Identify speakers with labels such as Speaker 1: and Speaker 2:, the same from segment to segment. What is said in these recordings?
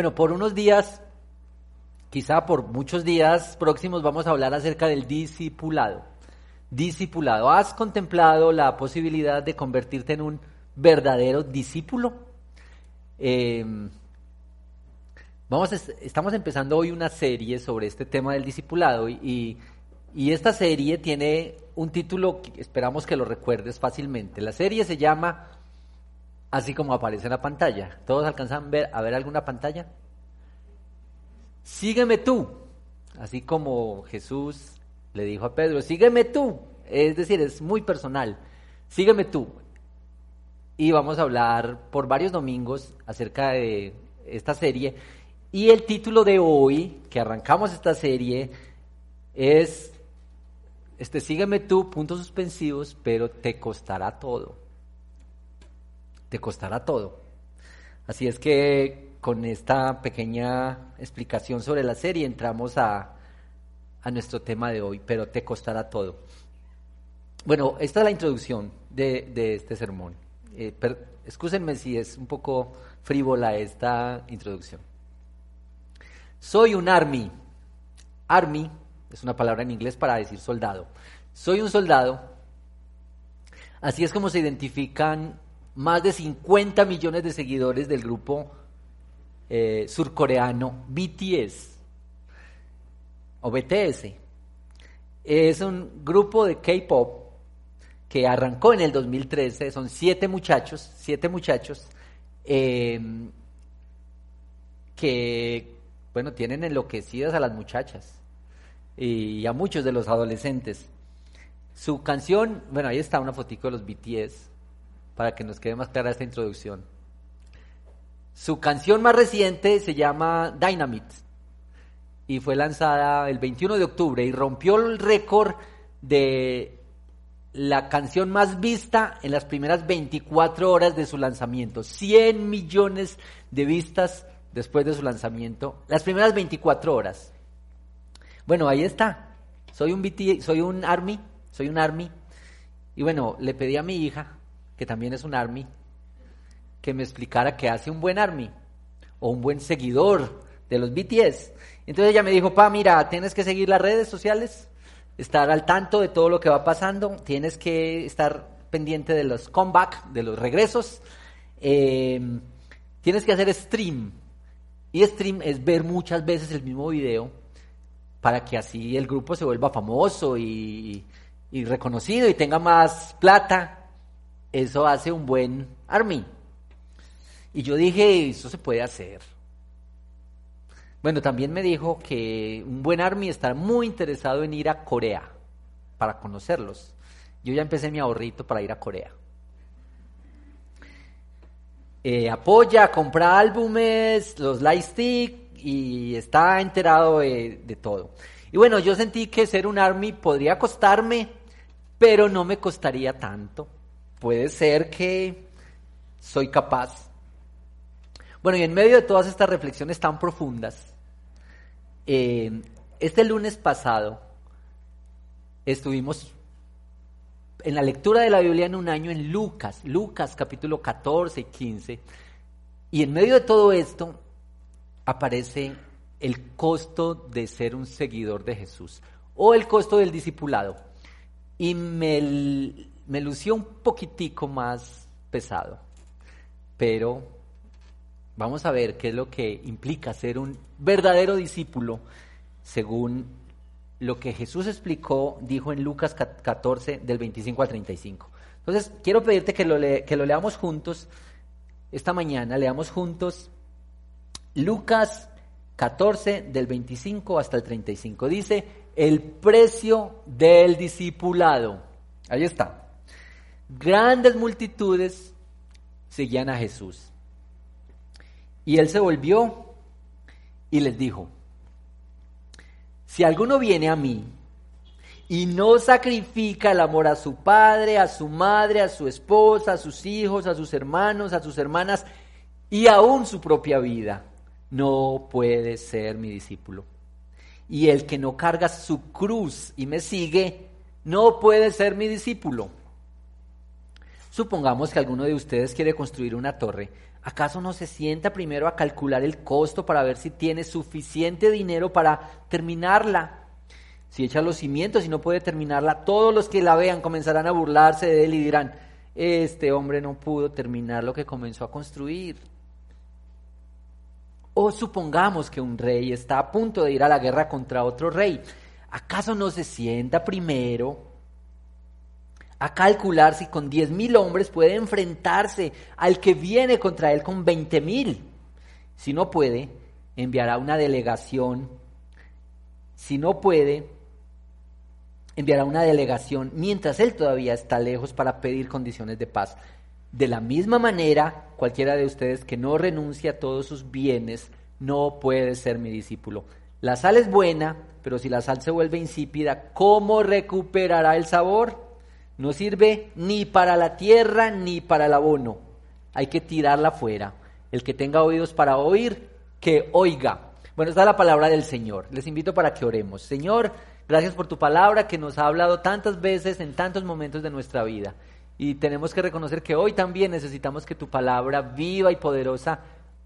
Speaker 1: Bueno, por unos días, quizá por muchos días próximos, vamos a hablar acerca del discipulado. Discipulado. ¿Has contemplado la posibilidad de convertirte en un verdadero discípulo? Eh, vamos estamos empezando hoy una serie sobre este tema del discipulado y, y esta serie tiene un título que esperamos que lo recuerdes fácilmente. La serie se llama así como aparece en la pantalla. ¿Todos alcanzan a ver, a ver alguna pantalla? Sígueme tú, así como Jesús le dijo a Pedro, sígueme tú. Es decir, es muy personal. Sígueme tú. Y vamos a hablar por varios domingos acerca de esta serie. Y el título de hoy, que arrancamos esta serie, es este sígueme tú, puntos suspensivos, pero te costará todo te costará todo. Así es que con esta pequeña explicación sobre la serie entramos a, nuestro tema de hoy, pero te costará todo. Bueno, esta es la introducción de, este sermón. Eh, si es un poco frívola esta introducción. Soy un army. Army es una palabra en inglés para decir soldado. Soy un soldado. Así es como se identifican más de 50 millones de seguidores del grupo eh, surcoreano BTS o BTS. Es un grupo de K-pop que arrancó en el 2013. Son siete muchachos, siete muchachos em, que, bueno, tienen enloquecidas a las muchachas y a muchos de los adolescentes. Su canción, bueno, ahí está una fotico de los BTS para que nos quede más clara esta introducción. Su canción más reciente se llama Dynamite y fue lanzada el 21 de octubre y rompió el récord de la canción más vista en las primeras 24 horas de su lanzamiento. 100 millones de vistas después de su lanzamiento, las primeras 24 horas. Bueno, ahí está. Soy un BT, soy un Army, soy un Army. Y bueno, le pedí a mi hija que también es un army, que me explicara qué hace un buen army o un buen seguidor de los BTS. Entonces ella me dijo, pa, mira, tienes que seguir las redes sociales, estar al tanto de todo lo que va pasando, tienes que estar pendiente de los comeback, de los regresos, em, tienes que hacer stream. Y stream es ver muchas veces el mismo video para que así el grupo se vuelva famoso y, y reconocido y tenga más plata eso hace un buen army. Y yo dije, eso se puede hacer. Bueno, también me dijo que un buen army está muy interesado en ir a Corea para conocerlos. Yo ya empecé mi ahorrito para ir a Corea. Eh, apoya, compra álbumes, los lightstick y está enterado de, de todo. Y bueno, yo sentí que ser un army podría costarme, pero no me costaría tanto puede ser que soy capaz. Bueno, y en medio de todas estas reflexiones tan profundas, este lunes pasado estuvimos en la lectura de la Biblia en un año en Lucas, Lucas capítulo 14 y 15, y en medio de todo esto aparece el costo de ser un seguidor de Jesús o el costo del discipulado. Y me me lució un poquitico más pesado, pero vamos a ver qué es lo que implica ser un verdadero discípulo según lo que Jesús explicó, dijo en Lucas 14 del 25 al 35. Entonces, quiero pedirte que lo, que lo leamos juntos esta mañana, leamos juntos Lucas 14 del 25 hasta el 35. Dice, el precio del discipulado. Ahí está grandes multitudes seguían a Jesús. Y él se volvió y les dijo, si alguno viene a mí y no sacrifica el amor a su padre, a su madre, a su esposa, a sus hijos, a sus hermanos, a sus hermanas y aún su propia vida, no puede ser mi discípulo. Y el que no carga su cruz y me sigue, no puede ser mi discípulo. Supongamos que alguno de ustedes quiere construir una torre. ¿Acaso no se sienta primero a calcular el costo para ver si tiene suficiente dinero para terminarla? Si echa los cimientos y no puede terminarla, todos los que la vean comenzarán a burlarse de él y dirán, este hombre no pudo terminar lo que comenzó a construir. O supongamos que un rey está a punto de ir a la guerra contra otro rey. ¿Acaso no se sienta primero a calcular si con diez mil hombres puede enfrentarse al que viene contra él con veinte mil? Si no puede, enviará una delegación. Si no puede, enviará una delegación mientras él todavía está lejos para pedir condiciones de paz. De la misma manera, cualquiera de ustedes que no renuncie a todos sus bienes no puede ser mi discípulo. La sal es buena, pero si la sal se vuelve insípida, ¿cómo recuperará el sabor? No sirve ni para la tierra ni para el abono. Hay que tirarla fuera. El que tenga oídos para oír, que oiga. Bueno, esta es la palabra del Señor. Les invito para que oremos. Señor, gracias por tu palabra que nos ha hablado tantas veces en tantos momentos de nuestra vida. Y tenemos que reconocer que hoy también necesitamos que tu palabra viva y poderosa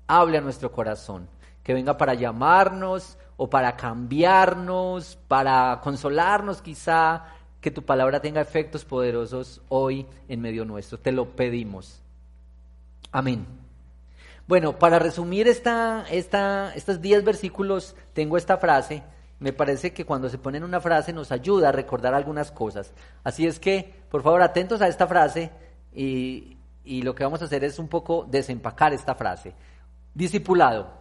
Speaker 1: hable a nuestro corazón. Que venga para llamarnos o para cambiarnos, para consolarnos quizá. Que tu palabra tenga efectos poderosos hoy en medio nuestro. Te lo pedimos. Amén. Bueno, para resumir esta, esta, estos 10 versículos, tengo esta frase me parece que cuando se pone en una frase nos ayuda a recordar algunas cosas. Así es que, por favor, atentos a esta frase y, y lo que vamos a hacer es un poco desempacar esta frase. Discipulado.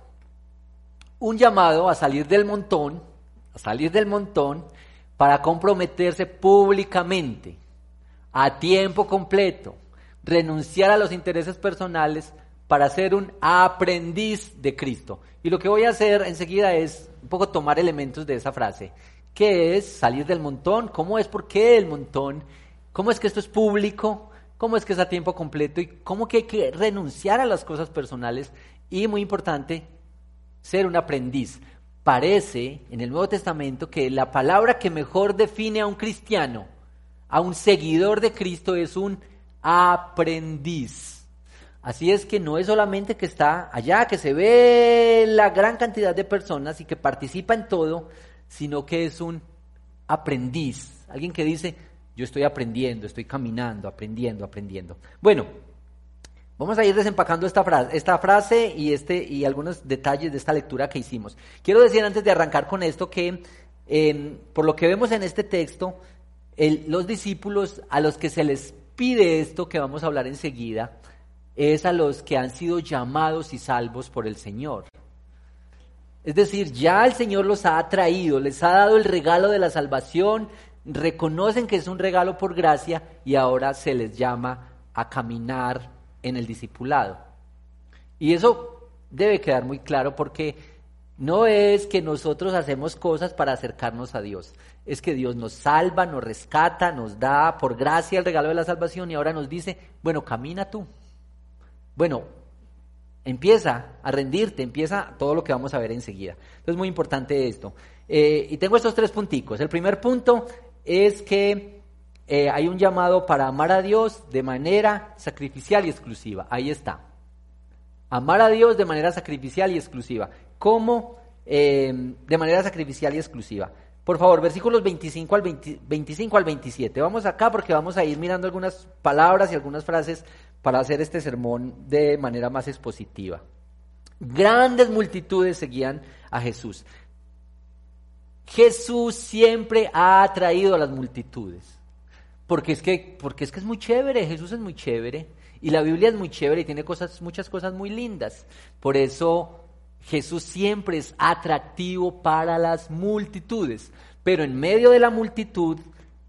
Speaker 1: Un llamado a salir del montón, a salir del montón para comprometerse públicamente, a tiempo completo, renunciar a los intereses personales para ser un aprendiz de Cristo. Y lo que voy a hacer enseguida es un poco tomar elementos de esa frase. ¿Qué es salir del montón? ¿Cómo es? ¿Por qué el montón? ¿Cómo es que esto es público? ¿Cómo es que es a tiempo completo? ¿Y cómo que hay que renunciar a las cosas personales? Y muy importante, ser un aprendiz. Parece en el Nuevo Testamento que la palabra que mejor define a un cristiano, a un seguidor de Cristo, es un aprendiz. Así es que no es solamente que está allá, que se ve la gran cantidad de personas y que participa en todo, sino que es un aprendiz, alguien que dice, yo estoy aprendiendo, estoy caminando, aprendiendo, aprendiendo. Bueno, vamos a ir desempacando esta frase, esta frase y, este, y algunos detalles de esta lectura que hicimos. Quiero decir antes de arrancar con esto que, por lo que vemos en este texto, los discípulos a los que se les pide esto que vamos a hablar enseguida, es a los que han sido llamados y salvos por el Señor. Es decir, ya el Señor los ha traído, les ha dado el regalo de la salvación, reconocen que es un regalo por gracia y ahora se les llama a caminar en el discipulado. Y eso debe quedar muy claro porque no es que nosotros hacemos cosas para acercarnos a Dios, es que Dios nos salva, nos rescata, nos da por gracia el regalo de la salvación y ahora nos dice, bueno, camina tú. Bueno, empieza a rendirte, empieza todo lo que vamos a ver enseguida. Entonces, muy importante esto. Eh, y tengo estos tres punticos. El primer punto es que eh, hay un llamado para amar a Dios de manera sacrificial y exclusiva. Ahí está. Amar a Dios de manera sacrificial y exclusiva. ¿Cómo? Eh, de manera sacrificial y exclusiva. Por favor, versículos 25 al, 25 al 27. Vamos acá porque vamos a ir mirando algunas palabras y algunas frases para hacer este sermón de manera más expositiva. Grandes multitudes seguían a Jesús. Jesús siempre ha atraído a las multitudes. Porque es, que, porque es que es muy chévere, Jesús es muy chévere. Y la Biblia es muy chévere y tiene cosas, muchas cosas muy lindas. Por eso Jesús siempre es atractivo para las multitudes, pero en medio de la multitud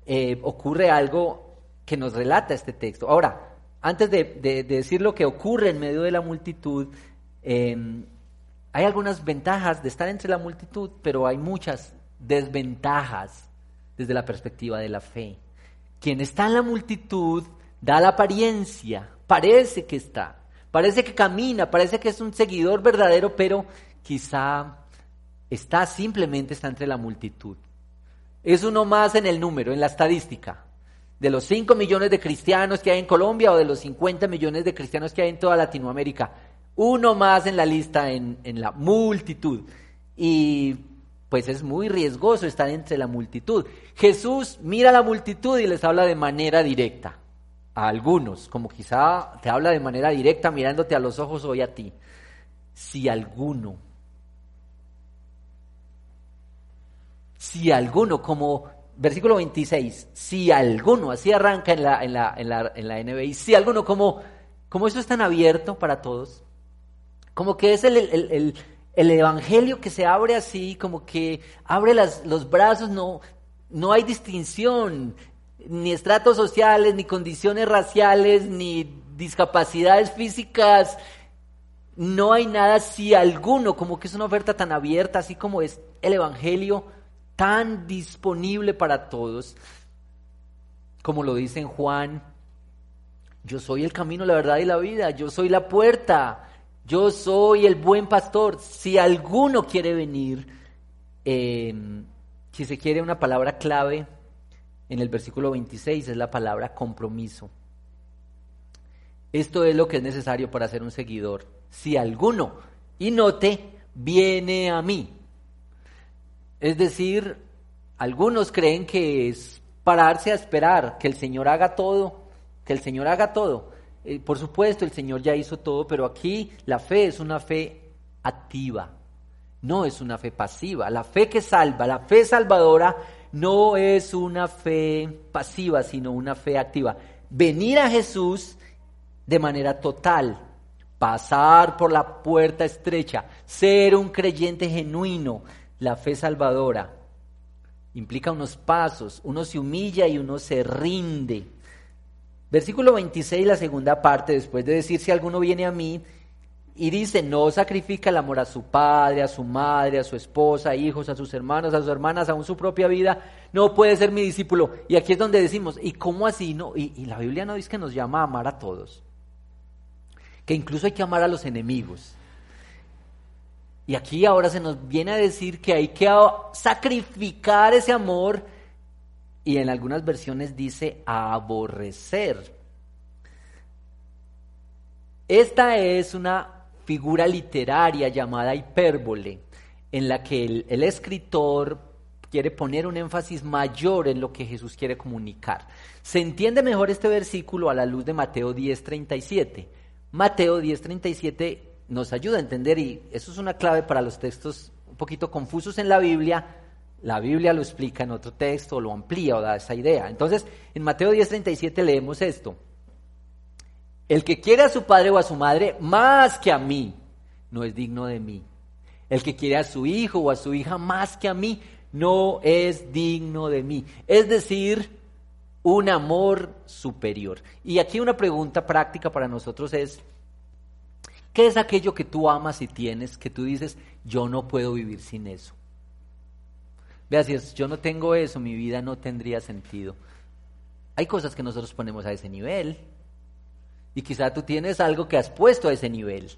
Speaker 1: eh, ocurre algo que nos relata este texto. Ahora, antes de, decir lo que ocurre en medio de la multitud, Em, hay algunas ventajas de estar entre la multitud, pero hay muchas desventajas desde la perspectiva de la fe. Quien está en la multitud da la apariencia, parece que está, parece que camina, parece que es un seguidor verdadero, pero quizá está simplemente está entre la multitud. Es uno más en el número, en la estadística. De los 5 millones de cristianos que hay en Colombia o de los 50 millones de cristianos que hay en toda Latinoamérica, uno más en la lista, en, en la multitud. Y pues es muy riesgoso estar entre la multitud. Jesús mira a la multitud y les habla de manera directa. A algunos, como quizá te habla de manera directa mirándote a los ojos hoy a ti. Si alguno, si alguno, como versículo 26, si alguno, así arranca en la, en la, en la, en la NBI, si alguno, como, como eso es tan abierto para todos, como que es el, el, el, evangelio que se abre así, como que abre los brazos, no, no hay distinción, ni estratos sociales, ni condiciones raciales, ni discapacidades físicas, no hay nada si alguno, como que es una oferta tan abierta, así como es el Evangelio tan disponible para todos, como lo dice en Juan, yo soy el camino, la verdad y la vida, yo soy la puerta, yo soy el buen pastor. Si alguno quiere venir, em, si se quiere una palabra clave en el versículo 26 es la palabra compromiso. Esto es lo que es necesario para ser un seguidor. Si alguno, y note, viene a mí. Es decir, algunos creen que es pararse a esperar que el Señor haga todo, que el Señor haga todo. Eh, por supuesto, el Señor ya hizo todo, pero aquí la fe es una fe activa, no es una fe pasiva. La fe que salva, la fe salvadora, no es una fe pasiva, sino una fe activa. Venir a Jesús de manera total, pasar por la puerta estrecha, ser un creyente genuino, la fe salvadora, implica unos pasos, uno se humilla y uno se rinde. Versículo 26, la segunda parte, después de decir si alguno viene a mí y dice, no sacrifica el amor a su padre, a su madre, a su esposa, a hijos, a sus hermanos, a sus hermanas, aún su propia vida, no puede ser mi discípulo. Y aquí es donde decimos, ¿y cómo así? No? Y, y la Biblia no dice que nos llama a amar a todos, que incluso hay que amar a los enemigos. Y aquí ahora se nos viene a decir que hay que sacrificar ese amor y en algunas versiones dice aborrecer. Esta es una figura literaria llamada hipérbole, en la que el, escritor quiere poner un énfasis mayor en lo que Jesús quiere comunicar. Se entiende mejor este versículo a la luz de Mateo 10:37. Mateo 10:37 nos ayuda a entender, y eso es una clave para los textos un poquito confusos en la Biblia, la Biblia lo explica en otro texto, lo amplía o da esa idea. Entonces, en Mateo 10:37 leemos esto. El que quiere a su padre o a su madre más que a mí, no es digno de mí. El que quiere a su hijo o a su hija más que a mí, no es digno de mí. Es decir, un amor superior. Y aquí una pregunta práctica para nosotros es, ¿qué es aquello que tú amas y tienes que tú dices, yo no puedo vivir sin eso? Vea, yo no tengo eso, mi vida no tendría sentido. Hay cosas que nosotros ponemos a ese nivel. Y quizá tú tienes algo que has puesto a ese nivel.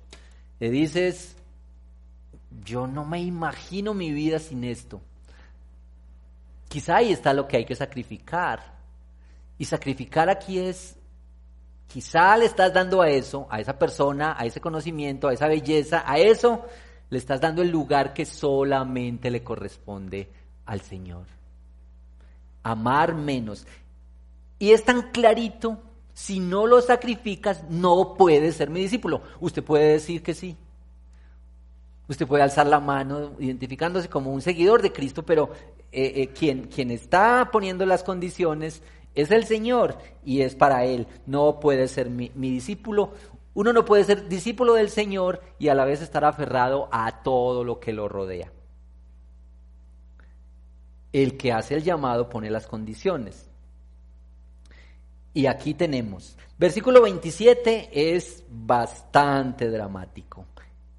Speaker 1: Le dices, yo no me imagino mi vida sin esto. Quizá ahí está lo que hay que sacrificar. Y sacrificar aquí es, quizá le estás dando a eso, a esa persona, a ese conocimiento, a esa belleza, a eso, le estás dando el lugar que solamente le corresponde al Señor. Amar menos. Y es tan clarito, si no lo sacrificas, no puedes ser mi discípulo. Usted puede decir que sí. Usted puede alzar la mano identificándose como un seguidor de Cristo, pero eh, eh, quien, está poniendo las condiciones es el Señor y es para Él. No puede ser mi, mi discípulo. Uno no puede ser discípulo del Señor y a la vez estar aferrado a todo lo que lo rodea el que hace el llamado pone las condiciones. Y aquí tenemos, versículo 27 es bastante dramático.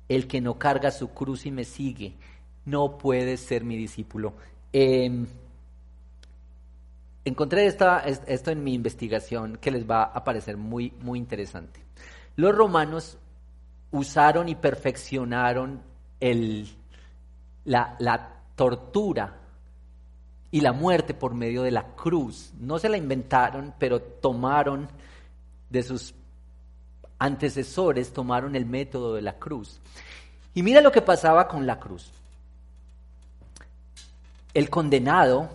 Speaker 1: el que no carga su cruz y me sigue, no puede ser mi discípulo. Em, encontré esto en mi investigación que les va a parecer muy, muy interesante. Los romanos usaron y perfeccionaron el, la, la tortura y la muerte por medio de la cruz. No se la inventaron, pero tomaron de sus antecesores, tomaron el método de la cruz. Y mira lo que pasaba con la cruz. El condenado,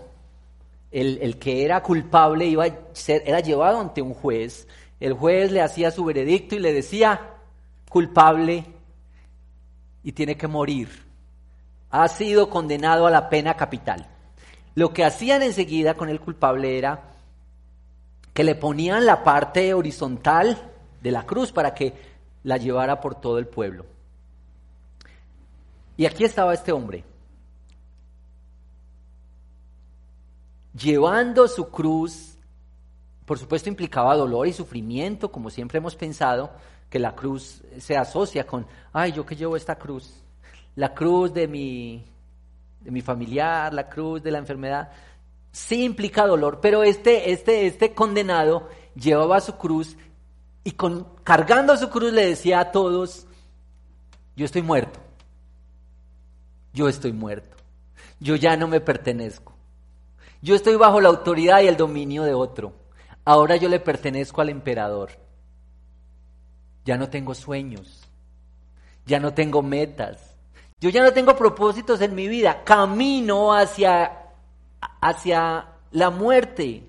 Speaker 1: el, que era culpable, iba a ser, era llevado ante un juez. El juez le hacía su veredicto y le decía, culpable y tiene que morir. Ha sido condenado a la pena capital. Lo que hacían enseguida con el culpable era que le ponían la parte horizontal de la cruz para que la llevara por todo el pueblo. Y aquí estaba este hombre, llevando su cruz, por supuesto implicaba dolor y sufrimiento, como siempre hemos pensado, que la cruz se asocia con, ay, yo que llevo esta cruz, la cruz de mi, de mi familiar, la cruz de la enfermedad, sí implica dolor, pero este, este, este condenado llevaba su cruz y con, cargando su cruz le decía a todos, yo estoy muerto, yo estoy muerto, yo ya no me pertenezco, yo estoy bajo la autoridad y el dominio de otro, ahora yo le pertenezco al emperador, ya no tengo sueños, ya no tengo metas, yo ya no tengo propósitos en mi vida, camino hacia, hacia la muerte.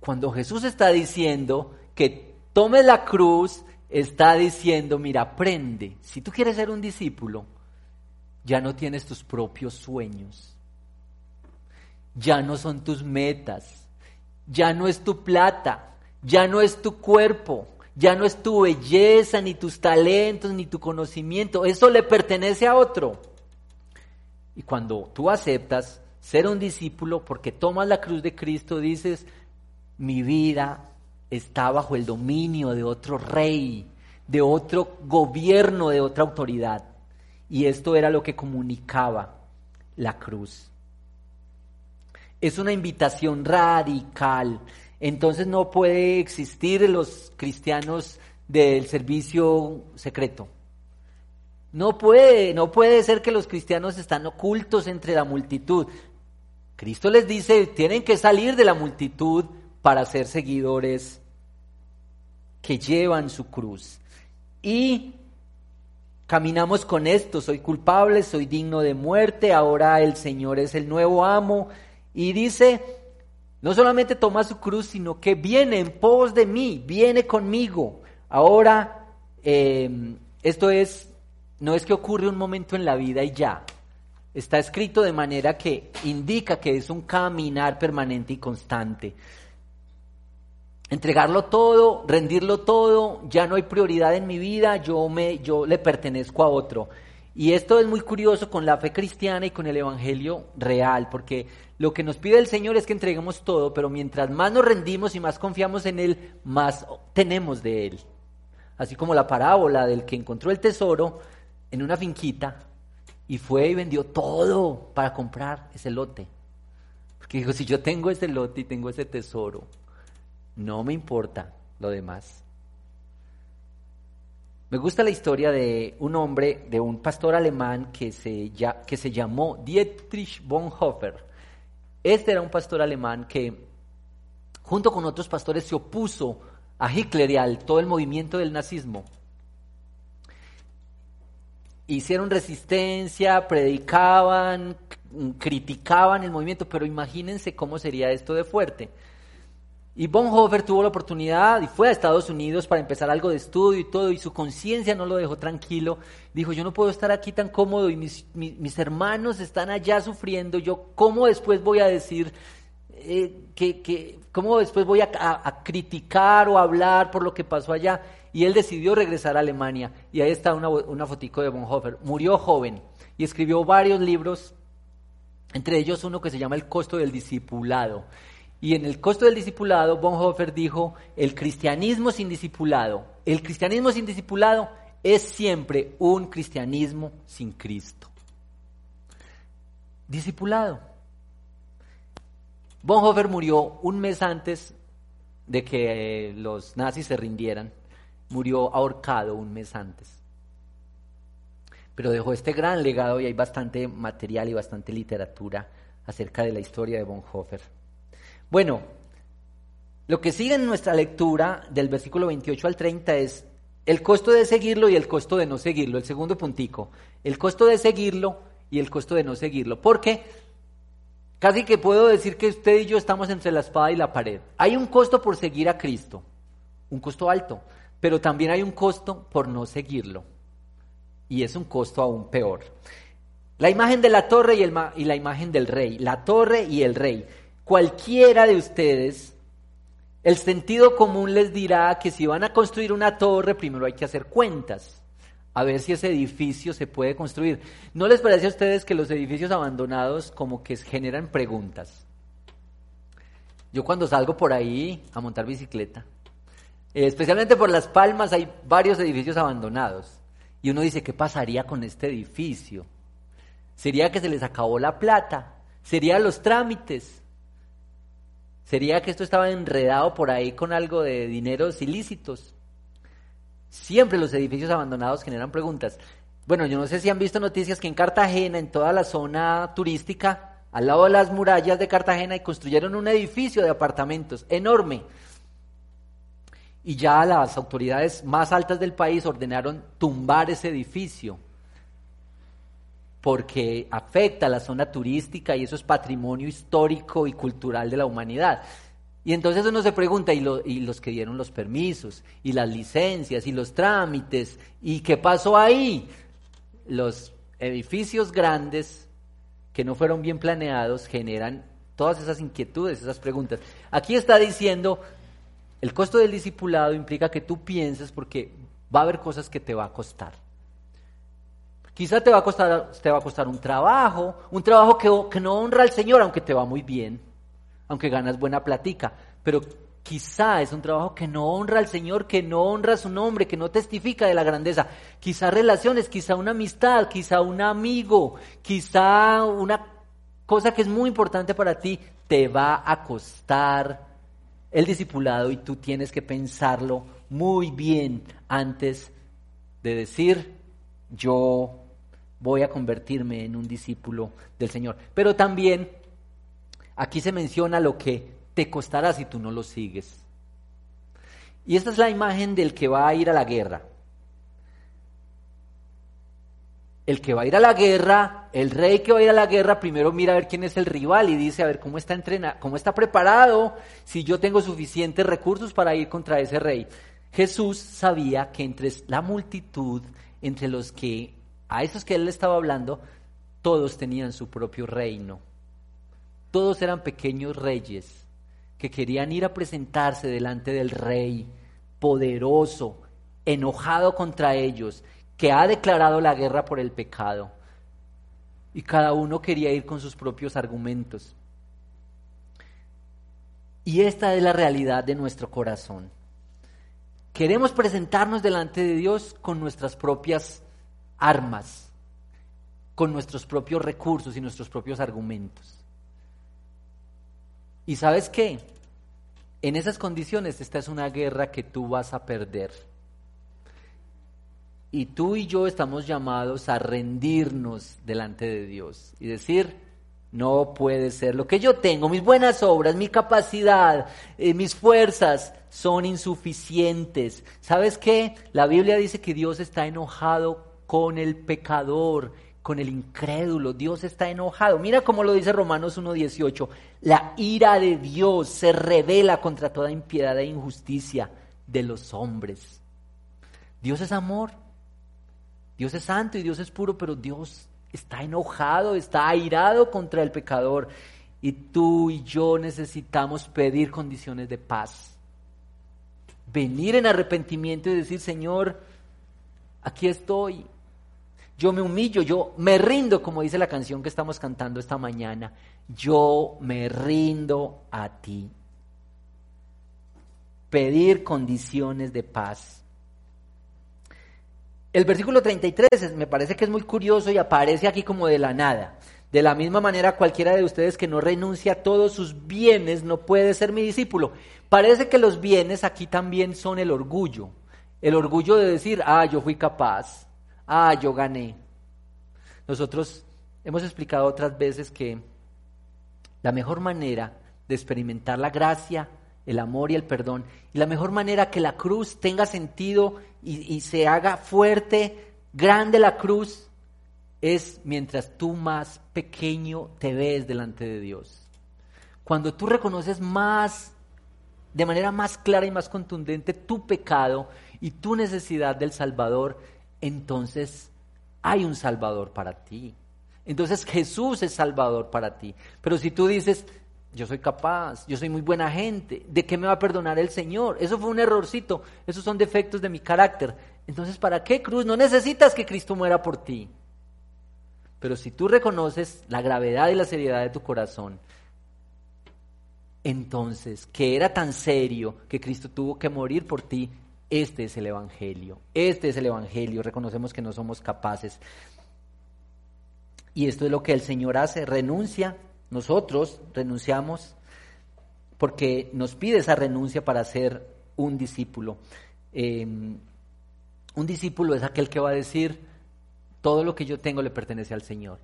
Speaker 1: Cuando Jesús está diciendo que tome la cruz, está diciendo, mira, aprende, si tú quieres ser un discípulo, ya no tienes tus propios sueños, ya no son tus metas, ya no es tu plata, ya no es tu cuerpo, ya no es tu belleza, ni tus talentos, ni tu conocimiento. Eso le pertenece a otro. Y cuando tú aceptas ser un discípulo porque tomas la cruz de Cristo, dices, mi vida está bajo el dominio de otro rey, de otro gobierno, de otra autoridad. Y esto era lo que comunicaba la cruz. Es una invitación radical entonces no puede existir los cristianos del servicio secreto. No puede, no puede ser que los cristianos están ocultos entre la multitud. Cristo les dice, tienen que salir de la multitud para ser seguidores que llevan su cruz. Y caminamos con esto, soy culpable, soy digno de muerte, ahora el Señor es el nuevo amo. Y dice, no solamente toma su cruz, sino que viene en pos de mí, viene conmigo. Ahora, em, esto es, no es que ocurre un momento en la vida y ya. Está escrito de manera que indica que es un caminar permanente y constante. Entregarlo todo, rendirlo todo, ya no hay prioridad en mi vida, yo, me, yo le pertenezco a otro. Y esto es muy curioso con la fe cristiana y con el Evangelio real, porque lo que nos pide el Señor es que entreguemos todo, pero mientras más nos rendimos y más confiamos en Él, más tenemos de Él. Así como la parábola del que encontró el tesoro en una finquita y fue y vendió todo para comprar ese lote. Porque dijo, si yo tengo ese lote y tengo ese tesoro, no me importa lo demás. Me gusta la historia de un hombre, de un pastor alemán que se, que se llamó Dietrich Bonhoeffer. Este era un pastor alemán que, junto con otros pastores, se opuso a Hitler y al todo el movimiento del nazismo. Hicieron resistencia, predicaban, criticaban el movimiento, pero imagínense cómo sería esto de fuerte. Y Bonhoeffer tuvo la oportunidad y fue a Estados Unidos para empezar algo de estudio y todo, y su conciencia no lo dejó tranquilo. Dijo, yo no puedo estar aquí tan cómodo y mis, mis, hermanos están allá sufriendo, yo cómo después voy a decir, eh, que, cómo después voy a, criticar o hablar por lo que pasó allá. Y él decidió regresar a Alemania. Y ahí está una, una fotico de Bonhoeffer. Murió joven y escribió varios libros, entre ellos uno que se llama El costo del discipulado. Y en el costo del discipulado, Bonhoeffer dijo, el cristianismo sin discipulado, el cristianismo sin discipulado es siempre un cristianismo sin Cristo. Discipulado. Bonhoeffer murió un mes antes de que eh, los nazis se rindieran. Murió ahorcado un mes antes. Pero dejó este gran legado y hay bastante material y bastante literatura acerca de la historia de Bonhoeffer. Bueno, lo que sigue en nuestra lectura del versículo 28 al 30 es el costo de seguirlo y el costo de no seguirlo. El segundo puntico, el costo de seguirlo y el costo de no seguirlo. Porque casi que puedo decir que usted y yo estamos entre la espada y la pared. Hay un costo por seguir a Cristo, un costo alto, pero también hay un costo por no seguirlo. Y es un costo aún peor. La imagen de la torre y, el y la imagen del rey, la torre y el rey. Cualquiera de ustedes, el sentido común les dirá que si van a construir una torre, primero hay que hacer cuentas, a ver si ese edificio se puede construir. ¿No les parece a ustedes que los edificios abandonados como que generan preguntas? Yo cuando salgo por ahí a montar bicicleta, eh, especialmente por Las Palmas, hay varios edificios abandonados. Y uno dice, ¿qué pasaría con este edificio? ¿Sería que se les acabó la plata? ¿Serían los trámites? ¿Sería que esto estaba enredado por ahí con algo de dineros ilícitos? Siempre los edificios abandonados generan preguntas. Bueno, yo no sé si han visto noticias que en Cartagena, en toda la zona turística, al lado de las murallas de Cartagena, construyeron un edificio de apartamentos enorme. Y ya las autoridades más altas del país ordenaron tumbar ese edificio porque afecta a la zona turística y eso es patrimonio histórico y cultural de la humanidad. Y entonces uno se pregunta, ¿y, los que dieron los permisos, y las licencias, y los trámites, y qué pasó ahí? Los edificios grandes que no fueron bien planeados generan todas esas inquietudes, esas preguntas. Aquí está diciendo, el costo del discipulado implica que tú pienses porque va a haber cosas que te va a costar. Quizá te va a costar, te va a costar un trabajo, un trabajo que, que no honra al Señor, aunque te va muy bien, aunque ganas buena platica, pero quizá es un trabajo que no honra al Señor, que no honra su nombre, que no testifica de la grandeza. Quizá relaciones, quizá una amistad, quizá un amigo, quizá una cosa que es muy importante para ti, te va a costar el discipulado y tú tienes que pensarlo muy bien antes de decir, yo voy a convertirme en un discípulo del Señor. Pero también aquí se menciona lo que te costará si tú no lo sigues. Y esta es la imagen del que va a ir a la guerra. El que va a ir a la guerra, el rey que va a ir a la guerra, primero mira a ver quién es el rival y dice a ver cómo está entrenado, cómo está preparado, si yo tengo suficientes recursos para ir contra ese rey. Jesús sabía que entre la multitud, entre los que a esos que él estaba hablando, todos tenían su propio reino. Todos eran pequeños reyes que querían ir a presentarse delante del rey poderoso, enojado contra ellos, que ha declarado la guerra por el pecado. Y cada uno quería ir con sus propios argumentos. Y esta es la realidad de nuestro corazón. Queremos presentarnos delante de Dios con nuestras propias armas, con nuestros propios recursos y nuestros propios argumentos. ¿Y sabes qué? En esas condiciones esta es una guerra que tú vas a perder. Y tú y yo estamos llamados a rendirnos delante de Dios y decir, no puede ser. Lo que yo tengo, mis buenas obras, mi capacidad, eh, mis fuerzas son insuficientes. ¿Sabes qué? La Biblia dice que Dios está enojado con el pecador, con el incrédulo. Dios está enojado. Mira cómo lo dice Romanos 1.18. La ira de Dios se revela contra toda impiedad e injusticia de los hombres. Dios es amor. Dios es santo y Dios es puro, pero Dios está enojado, está airado contra el pecador. Y tú y yo necesitamos pedir condiciones de paz. Venir en arrepentimiento y decir, Señor, aquí estoy, yo me humillo, yo me rindo, como dice la canción que estamos cantando esta mañana, yo me rindo a ti. Pedir condiciones de paz. El versículo 33 me parece que es muy curioso y aparece aquí como de la nada. De la misma manera, cualquiera de ustedes que no renuncia a todos sus bienes no puede ser mi discípulo. Parece que los bienes aquí también son el orgullo. El orgullo de decir, ah, yo fui capaz, ah, yo gané. Nosotros hemos explicado otras veces que la mejor manera de experimentar la gracia, el amor y el perdón, y la mejor manera que la cruz tenga sentido y, y se haga fuerte, grande la cruz, es mientras tú más pequeño te ves delante de Dios. Cuando tú reconoces más, de manera más clara y más contundente, tu pecado y tu necesidad del Salvador, entonces hay un Salvador para ti. Entonces Jesús es Salvador para ti. Pero si tú dices, yo soy capaz, yo soy muy buena gente, ¿de qué me va a perdonar el Señor? Eso fue un errorcito, esos son defectos de mi carácter. Entonces, ¿para qué cruz? No necesitas que Cristo muera por ti. Pero si tú reconoces la gravedad y la seriedad de tu corazón, entonces, que era tan serio que Cristo tuvo que morir por ti, este es el Evangelio. Este es el Evangelio. Reconocemos que no somos capaces. Y esto es lo que el Señor hace. Renuncia. Nosotros renunciamos porque nos pide esa renuncia para ser un discípulo. Eh, un discípulo es aquel que va a decir, todo lo que yo tengo le pertenece al Señor.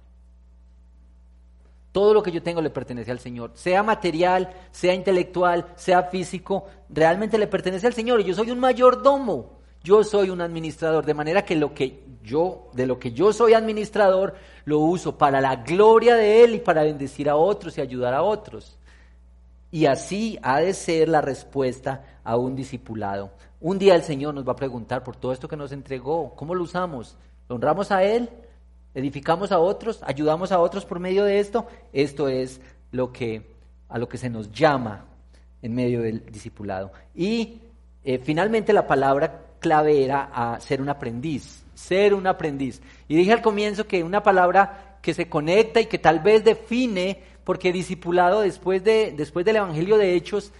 Speaker 1: Todo lo que yo tengo le pertenece al Señor, sea material, sea intelectual, sea físico, realmente le pertenece al Señor. Y yo soy un mayordomo, yo soy un administrador, de manera que lo que yo, de lo que yo soy administrador, lo uso para la gloria de Él y para bendecir a otros y ayudar a otros. Y así ha de ser la respuesta a un discipulado. Un día el Señor nos va a preguntar por todo esto que nos entregó, ¿cómo lo usamos? honramos a Él, edificamos a otros, ayudamos a otros por medio de esto. Esto es lo que, a lo que se nos llama en medio del discipulado. Y eh, finalmente la palabra clave era a ser un aprendiz, ser un aprendiz. Y dije al comienzo que una palabra que se conecta y que tal vez define, porque discipulado después, de, después del Evangelio de Hechos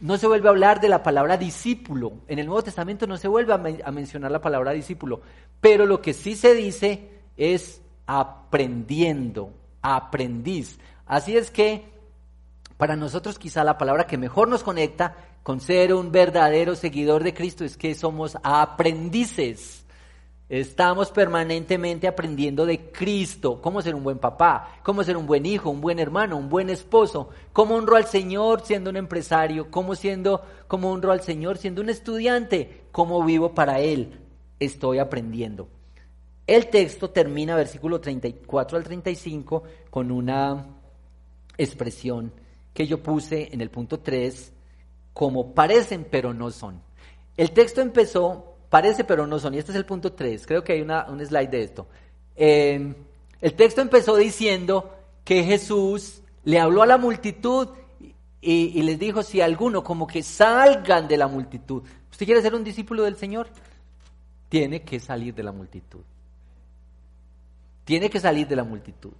Speaker 1: no se vuelve a hablar de la palabra discípulo. En el Nuevo Testamento no se vuelve a, mencionar la palabra discípulo. Pero lo que sí se dice es aprendiendo, aprendiz. Así es que para nosotros quizá la palabra que mejor nos conecta con ser un verdadero seguidor de Cristo es que somos aprendices. Estamos permanentemente aprendiendo de Cristo, cómo ser un buen papá, cómo ser un buen hijo, un buen hermano, un buen esposo, cómo honro al Señor siendo un empresario, cómo siendo cómo honro al Señor siendo un estudiante, cómo vivo para él. Estoy aprendiendo. El texto termina versículo 34 al 35 con una expresión que yo puse en el punto 3 como parecen pero no son. El texto empezó Parece, pero no son. Y este es el punto 3. Creo que hay un slide de esto. Em, el texto empezó diciendo que Jesús le habló a la multitud y, y, les dijo, si alguno, como que salgan de la multitud. ¿Usted quiere ser un discípulo del Señor? Tiene que salir de la multitud. Tiene que salir de la multitud.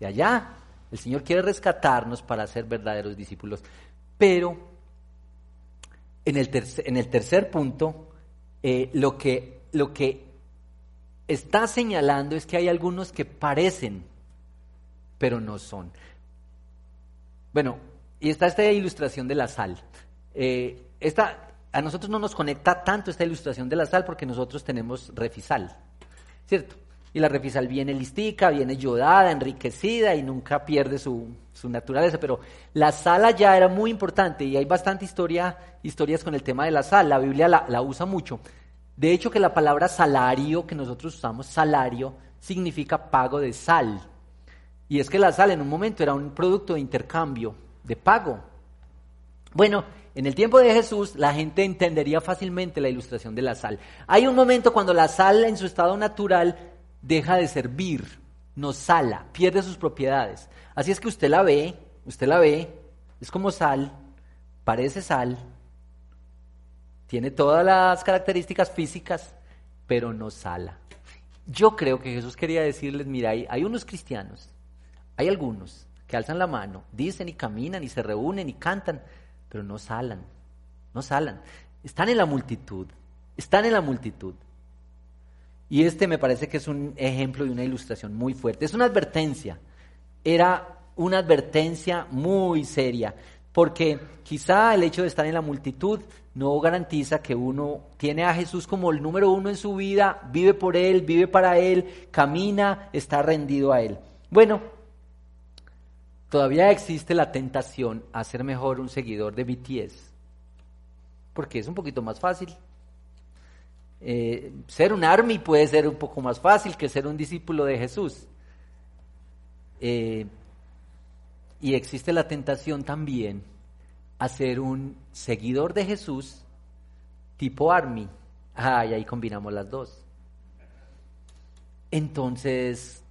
Speaker 1: De allá, el Señor quiere rescatarnos para ser verdaderos discípulos. Pero en el, tercer punto, eh, lo, que, lo que está señalando es que hay algunos que parecen, pero no son. Bueno, y está esta ilustración de la sal. Eh, esta, a nosotros no nos conecta tanto esta ilustración de la sal porque nosotros tenemos refisal, ¿cierto? Y la refisal viene listica, viene yodada, enriquecida y nunca pierde su, su naturaleza. Pero la sal ya era muy importante y hay bastante historia, historias con el tema de la sal. La Biblia la, la usa mucho. De hecho, que la palabra salario que nosotros usamos, salario, significa pago de sal. Y es que la sal en un momento era un producto de intercambio, de pago. Bueno, en el tiempo de Jesús la gente entendería fácilmente la ilustración de la sal. Hay un momento cuando la sal en su estado natural deja de servir, no sala, pierde sus propiedades. Así es que usted la ve, usted la ve, es como sal, parece sal, tiene todas las características físicas, pero no sala. Yo creo que Jesús quería decirles, mira, hay, hay unos cristianos, hay algunos que alzan la mano, dicen y caminan y se reúnen y cantan, pero no salan, no salan. Están en la multitud, están en la multitud. Y este me parece que es un ejemplo y una ilustración muy fuerte. Es una advertencia. Era una advertencia muy seria, porque quizá el hecho de estar en la multitud no garantiza que uno tiene a Jesús como el número uno en su vida, vive por Él, vive para Él, camina, está rendido a Él. Bueno, todavía existe la tentación a ser mejor un seguidor de BTS, porque es un poquito más fácil. Eh, ser un army puede ser un poco más fácil que ser un discípulo de Jesús. Eh, y existe la tentación también a ser un seguidor de Jesús tipo Army. Ah, y ahí combinamos las dos. Entonces,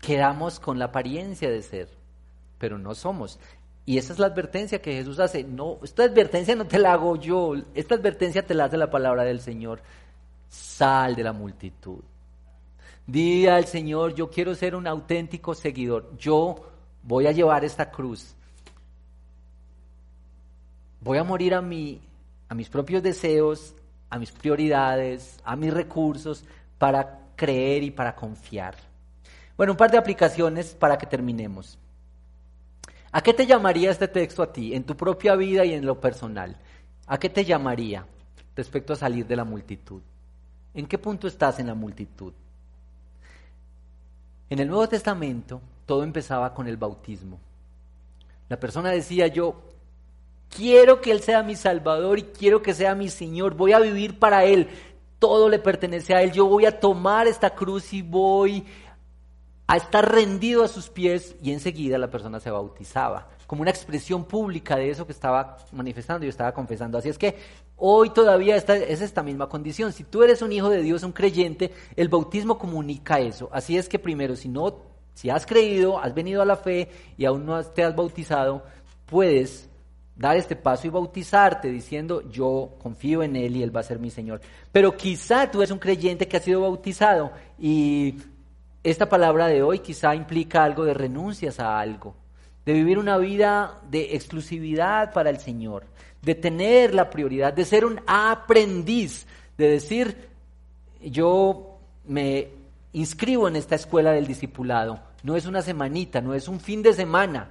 Speaker 1: quedamos con la apariencia de ser, pero no somos. Y esa es la advertencia que Jesús hace. No, esta advertencia no te la hago yo, esta advertencia te la hace la palabra del Señor. Sal de la multitud. Di al Señor, yo quiero ser un auténtico seguidor. Yo voy a llevar esta cruz. Voy a morir a, mi, a mis propios deseos, a mis prioridades, a mis recursos, para creer y para confiar. Bueno, un par de aplicaciones para que terminemos. ¿A qué te llamaría este texto a ti, en tu propia vida y en lo personal? ¿A qué te llamaría respecto a salir de la multitud? ¿En qué punto estás en la multitud? En el Nuevo Testamento todo empezaba con el bautismo. La persona decía yo, quiero que Él sea mi Salvador y quiero que sea mi Señor, voy a vivir para Él, todo le pertenece a Él, yo voy a tomar esta cruz y voy a estar rendido a sus pies y enseguida la persona se bautizaba, como una expresión pública de eso que estaba manifestando y estaba confesando. Así es que hoy todavía es esta misma condición. Si tú eres un hijo de Dios, un creyente, el bautismo comunica eso. Así es que primero, si no si has creído, has venido a la fe y aún no te has bautizado, puedes dar este paso y bautizarte diciendo yo confío en Él y Él va a ser mi Señor. Pero quizá tú eres un creyente que ha sido bautizado y esta palabra de hoy quizá implica algo de renuncias a algo, de vivir una vida de exclusividad para el Señor, de tener la prioridad, de ser un aprendiz, de decir yo me inscribo en esta escuela del discipulado. No es una semanita, no es un fin de semana.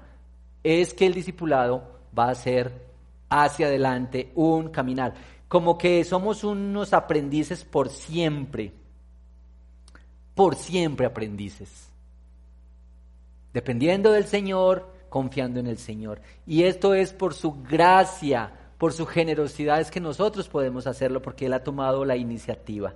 Speaker 1: Es que el discipulado va a ser hacia adelante un caminar. Como que somos unos aprendices por siempre. Por siempre aprendices. Dependiendo del Señor, confiando en el Señor. Y esto es por su gracia, por su generosidad, es que nosotros podemos hacerlo porque Él ha tomado la iniciativa.